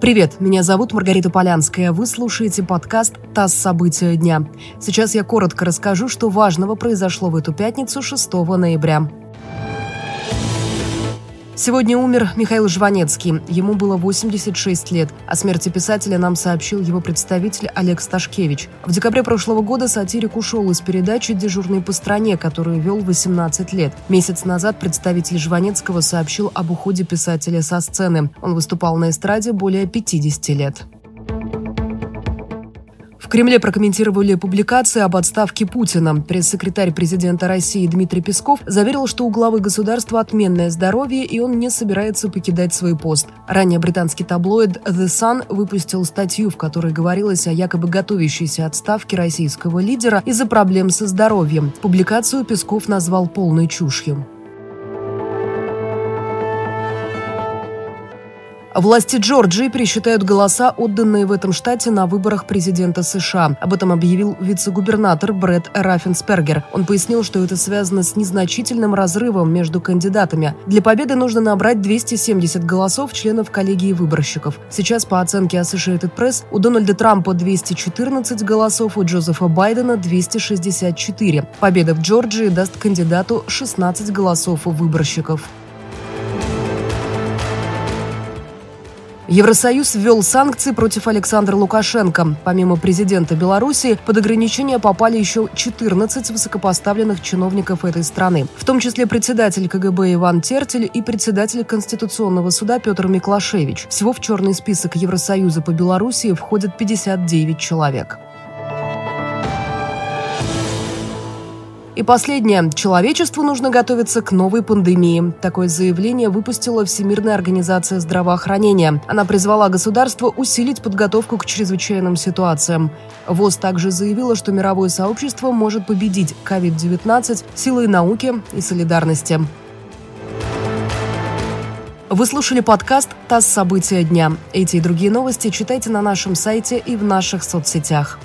Привет, меня зовут Маргарита Полянская. Вы слушаете подкаст «ТАСС. События дня». Сейчас я коротко расскажу, что важного произошло в эту пятницу 6 ноября. Сегодня умер Михаил Жванецкий. Ему было 86 лет. О смерти писателя нам сообщил его представитель Олег Сташкевич. В декабре прошлого года сатирик ушел из передачи «Дежурный по стране», которую вел 18 лет. Месяц назад представитель Жванецкого сообщил об уходе писателя со сцены. Он выступал на эстраде более 50 лет. Кремле прокомментировали публикации об отставке Путина. Пресс-секретарь президента России Дмитрий Песков заверил, что у главы государства отменное здоровье, и он не собирается покидать свой пост. Ранее британский таблоид The Sun выпустил статью, в которой говорилось о якобы готовящейся отставке российского лидера из-за проблем со здоровьем. Публикацию Песков назвал полной чушью. Власти Джорджии пересчитают голоса, отданные в этом штате на выборах президента США. Об этом объявил вице-губернатор Брэд Раффенспергер. Он пояснил, что это связано с незначительным разрывом между кандидатами. Для победы нужно набрать 270 голосов членов коллегии выборщиков. Сейчас, по оценке Associated Press, у Дональда Трампа 214 голосов, у Джозефа Байдена 264. Победа в Джорджии даст кандидату 16 голосов у выборщиков. Евросоюз ввел санкции против Александра Лукашенко. Помимо президента Беларуси, под ограничения попали еще 14 высокопоставленных чиновников этой страны, в том числе председатель КГБ Иван Тертель и председатель Конституционного суда Петр Миклашевич. Всего в черный список Евросоюза по Белоруссии входят 59 человек. И последнее. Человечеству нужно готовиться к новой пандемии. Такое заявление выпустила Всемирная организация здравоохранения. Она призвала государство усилить подготовку к чрезвычайным ситуациям. ВОЗ также заявила, что мировое сообщество может победить COVID-19 силой науки и солидарности. Вы слушали подкаст «ТАСС. События дня». Эти и другие новости читайте на нашем сайте и в наших соцсетях.